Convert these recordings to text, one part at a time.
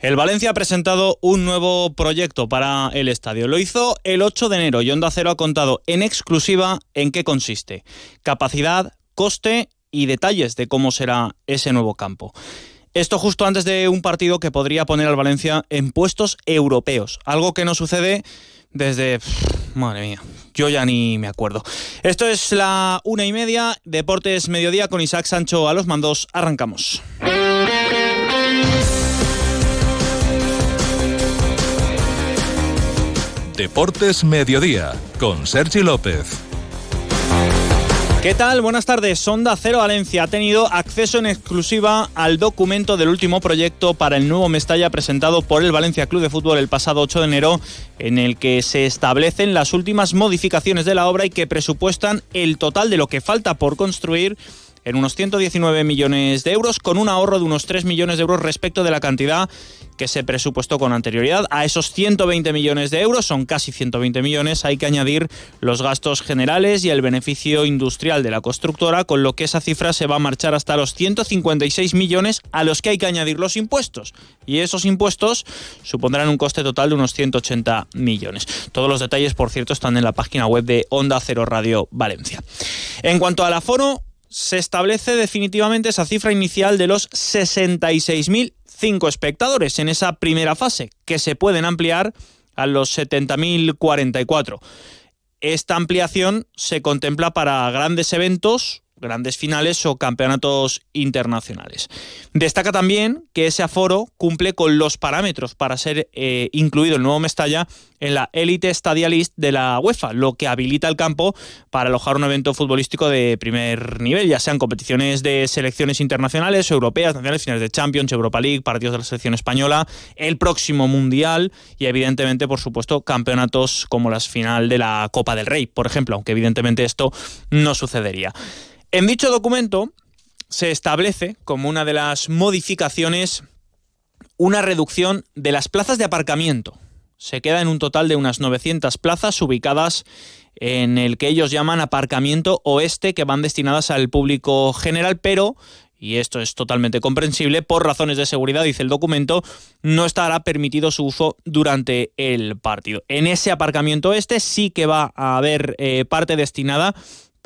El Valencia ha presentado un nuevo proyecto para el estadio. Lo hizo el 8 de enero y Onda Cero ha contado en exclusiva en qué consiste. Capacidad, coste y detalles de cómo será ese nuevo campo. Esto justo antes de un partido que podría poner al Valencia en puestos europeos, algo que no sucede desde... Madre mía, yo ya ni me acuerdo. Esto es la una y media, Deportes Mediodía con Isaac Sancho a los mandos. Arrancamos. Deportes Mediodía con Sergi López. ¿Qué tal? Buenas tardes. Sonda Cero Valencia ha tenido acceso en exclusiva al documento del último proyecto para el nuevo Mestalla presentado por el Valencia Club de Fútbol el pasado 8 de enero, en el que se establecen las últimas modificaciones de la obra y que presupuestan el total de lo que falta por construir en unos 119 millones de euros, con un ahorro de unos 3 millones de euros respecto de la cantidad que se presupuestó con anterioridad. A esos 120 millones de euros, son casi 120 millones, hay que añadir los gastos generales y el beneficio industrial de la constructora, con lo que esa cifra se va a marchar hasta los 156 millones a los que hay que añadir los impuestos. Y esos impuestos supondrán un coste total de unos 180 millones. Todos los detalles, por cierto, están en la página web de Onda Cero Radio Valencia. En cuanto al aforo, se establece definitivamente esa cifra inicial de los 66.005 espectadores en esa primera fase, que se pueden ampliar a los 70.044. Esta ampliación se contempla para grandes eventos grandes finales o campeonatos internacionales. Destaca también que ese aforo cumple con los parámetros para ser eh, incluido el nuevo Mestalla en la élite stadialist de la UEFA, lo que habilita el campo para alojar un evento futbolístico de primer nivel, ya sean competiciones de selecciones internacionales, europeas, nacionales, finales de Champions, Europa League, partidos de la selección española, el próximo Mundial y evidentemente, por supuesto, campeonatos como las final de la Copa del Rey, por ejemplo, aunque evidentemente esto no sucedería. En dicho documento se establece como una de las modificaciones una reducción de las plazas de aparcamiento. Se queda en un total de unas 900 plazas ubicadas en el que ellos llaman aparcamiento oeste, que van destinadas al público general, pero, y esto es totalmente comprensible, por razones de seguridad, dice el documento, no estará permitido su uso durante el partido. En ese aparcamiento oeste sí que va a haber eh, parte destinada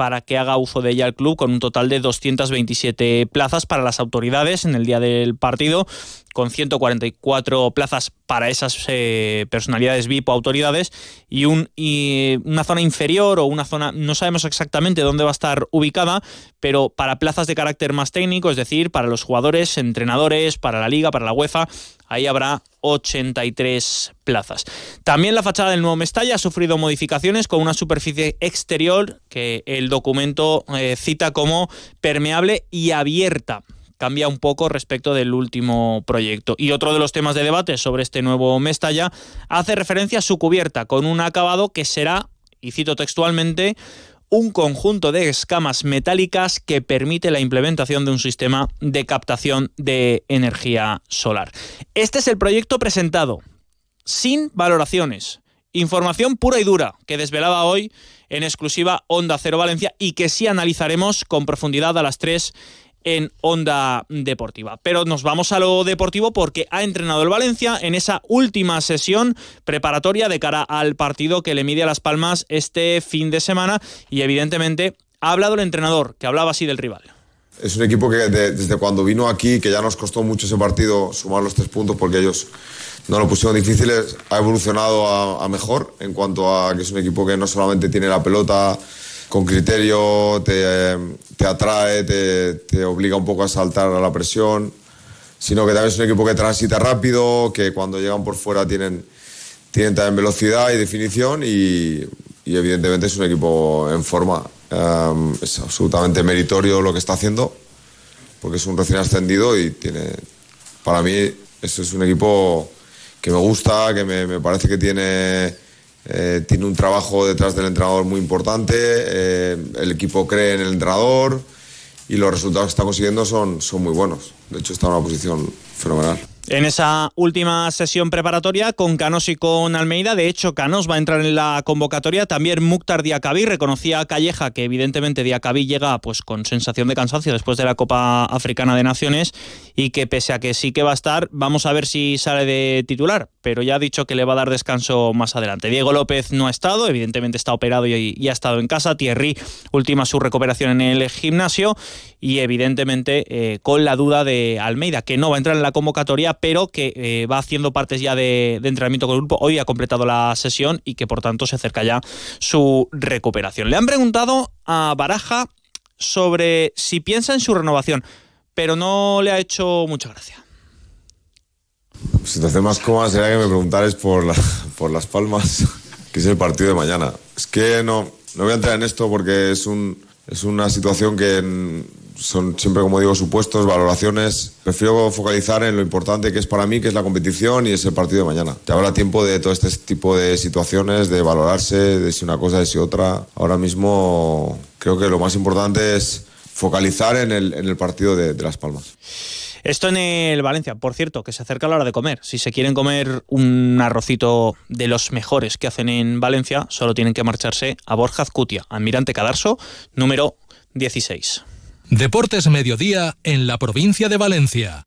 para que haga uso de ella el club, con un total de 227 plazas para las autoridades en el día del partido, con 144 plazas para esas eh, personalidades VIP o autoridades y, un, y una zona inferior o una zona, no sabemos exactamente dónde va a estar ubicada, pero para plazas de carácter más técnico, es decir, para los jugadores, entrenadores, para la liga, para la UEFA, ahí habrá 83 plazas. También la fachada del nuevo Mestalla ha sufrido modificaciones con una superficie exterior que el documento eh, cita como permeable y abierta cambia un poco respecto del último proyecto. Y otro de los temas de debate sobre este nuevo Mestalla hace referencia a su cubierta, con un acabado que será, y cito textualmente, un conjunto de escamas metálicas que permite la implementación de un sistema de captación de energía solar. Este es el proyecto presentado, sin valoraciones. Información pura y dura que desvelaba hoy en exclusiva Onda Cero Valencia y que sí analizaremos con profundidad a las 3 en Onda Deportiva. Pero nos vamos a lo deportivo porque ha entrenado el Valencia en esa última sesión preparatoria de cara al partido que le mide a Las Palmas este fin de semana y evidentemente ha hablado el entrenador, que hablaba así del rival. Es un equipo que desde cuando vino aquí, que ya nos costó mucho ese partido sumar los tres puntos porque ellos no lo pusieron difíciles, ha evolucionado a, mejor en cuanto a que es un equipo que no solamente tiene la pelota, con criterio, te, te atrae, te, te, obliga un poco a saltar a la presión, sino que también es un equipo que transita rápido, que cuando llegan por fuera tienen, tienen también velocidad y definición y, evidentemente es un equipo en forma. Um, es absolutamente meritorio lo que está haciendo, porque es un recién ascendido y tiene, para mí, eso es un equipo que me gusta, que me parece que tiene eh, tiene un trabajo detrás del entrenador muy importante, eh, el equipo cree en el entrenador y los resultados que está consiguiendo son, son muy buenos. De hecho, está en una posición fenomenal. En esa última sesión preparatoria con Canos y con Almeida, de hecho Canos va a entrar en la convocatoria, también Mukhtar Diacabí reconocía a Calleja que evidentemente Diacabí llega pues con sensación de cansancio después de la Copa Africana de Naciones y que pese a que sí que va a estar, vamos a ver si sale de titular, pero ya ha dicho que le va a dar descanso más adelante. Diego López no ha estado, evidentemente está operado y, ha estado en casa, Thierry última su recuperación en el gimnasio y evidentemente eh, con la duda de Almeida que no va a entrar en la convocatoria pero que eh, va haciendo partes ya de, entrenamiento con el grupo. Hoy ha completado la sesión y que por tanto se acerca ya su recuperación. Le han preguntado a Baraja sobre si piensa en su renovación, pero no le ha hecho mucha gracia. Situación más cómoda sería que me preguntaras por, por Las Palmas, que es el partido de mañana. Es que no, no voy a entrar en esto porque es, un, es una situación que son siempre, como digo, supuestos, valoraciones. Prefiero focalizar en lo importante que es para mí, que es la competición y es el partido de mañana. Te habrá tiempo de todo este tipo de situaciones, de valorarse, de si una cosa, de si otra. Ahora mismo creo que lo más importante es focalizar en el, en el partido de, de Las Palmas. Esto en el Valencia, por cierto, que se acerca a la hora de comer. Si se quieren comer un arrocito de los mejores que hacen en Valencia, solo tienen que marcharse a Borja Azcutia, Almirante Cadarso, número 16. Deportes Mediodía en la provincia de Valencia.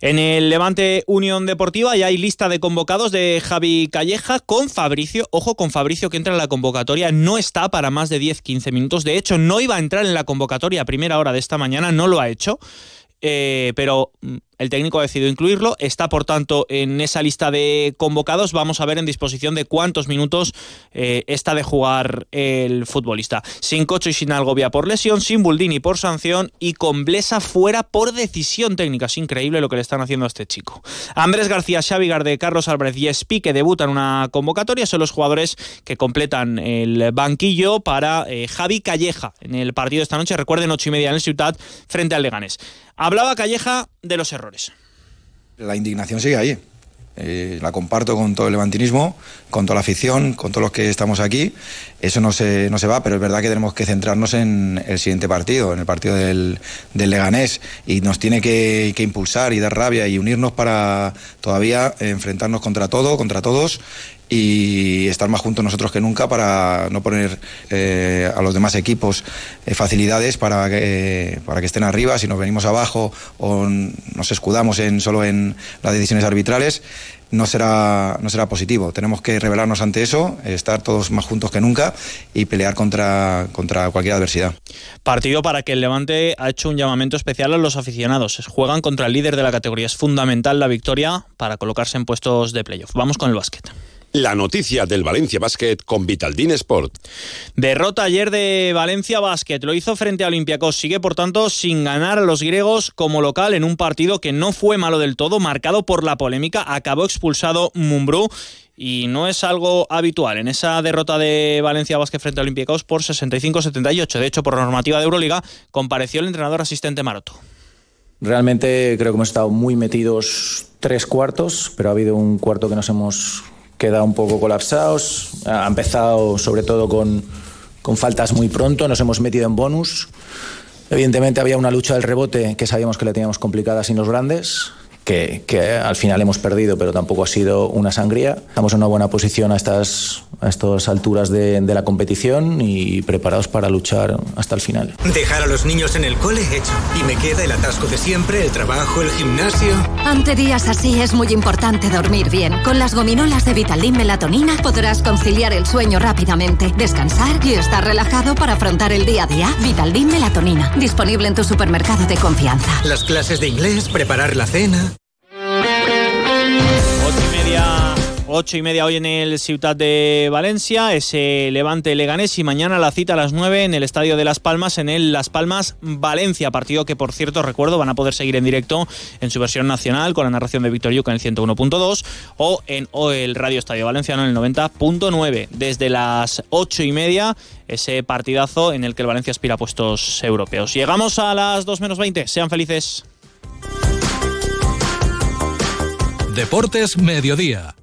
En el Levante Unión Deportiva ya hay lista de convocados de Javi Calleja con Fabricio. Ojo con Fabricio que entra en la convocatoria. No está para más de 10-15 minutos. De hecho, no iba a entrar en la convocatoria a primera hora de esta mañana. No lo ha hecho. Eh, pero mm, el técnico ha decidido incluirlo, está por tanto en esa lista de convocados. Vamos a ver en disposición de cuántos minutos eh, está de jugar el futbolista. Sin Cocho y sin Algovia por lesión, sin Buldini por sanción y con Blesa fuera por decisión técnica. Es increíble lo que le están haciendo a este chico. Andrés García, Xavi Garde, Carlos Álvarez y Espi que debutan una convocatoria son los jugadores que completan el banquillo para eh, Javi Calleja en el partido esta noche. Recuerden, ocho y media en el Ciudad frente al Leganés. Hablaba Calleja de los errores. La indignación sigue ahí. Eh, la comparto con todo el levantinismo, con toda la afición, con todos los que estamos aquí. Eso no se, no se va, pero es verdad que tenemos que centrarnos en el siguiente partido, en el partido del, Leganés. Y nos tiene que, que, impulsar y dar rabia y unirnos para todavía enfrentarnos contra todo, contra todos y estar más juntos nosotros que nunca para no poner eh, a los demás equipos eh, facilidades para que, para que estén arriba. Si nos venimos abajo o nos escudamos en, solo en las decisiones arbitrales, no será, no será positivo. Tenemos que rebelarnos ante eso, estar todos más juntos que nunca y pelear contra, contra cualquier adversidad. Partido para que el Levante ha hecho un llamamiento especial a los aficionados. Juegan contra el líder de la categoría. Es fundamental la victoria para colocarse en puestos de playoff. Vamos con el básquet. La noticia del Valencia Basket con Vitaldin Sport. Derrota ayer de Valencia Basket. Lo hizo frente a Olympiacos. Sigue, por tanto, sin ganar a los griegos como local en un partido que no fue malo del todo, marcado por la polémica. Acabó expulsado Mumbrú y no es algo habitual en esa derrota de Valencia Basket frente a Olympiacos por 65-78. De hecho, por normativa de Euroliga, compareció el entrenador asistente Maroto. Realmente creo que hemos estado muy metidos tres cuartos, pero ha habido un cuarto que nos hemos queda un poco colapsados. Ha empezado sobre todo con, con faltas muy pronto, nos hemos metido en bonus. Evidentemente había una lucha del rebote que sabíamos que la teníamos complicada sin los grandes que, al final hemos perdido, pero tampoco ha sido una sangría. Estamos en una buena posición a estas, a estas alturas de, de, la competición y preparados para luchar hasta el final. Dejar a los niños en el cole hecho. Y me queda el atasco de siempre, el trabajo, el gimnasio. Ante días así es muy importante dormir bien. Con las gominolas de Vitaldin Melatonina podrás conciliar el sueño rápidamente, descansar y estar relajado para afrontar el día a día. Vitaldin Melatonina, disponible en tu supermercado de confianza. Las clases de inglés, preparar la cena 8 y media hoy en el Ciutat de Valencia, ese Levante Leganés y mañana la cita a las 9 en el Estadio de Las Palmas, en el Las Palmas Valencia, partido que por cierto recuerdo van a poder seguir en directo en su versión nacional con la narración de Víctor Yuca en el 101.2 o en el Radio Estadio Valenciano en el 90.9. Desde las 8 y media ese partidazo en el que el Valencia aspira a puestos europeos. Llegamos a las 2 menos 20, sean felices. Deportes Mediodía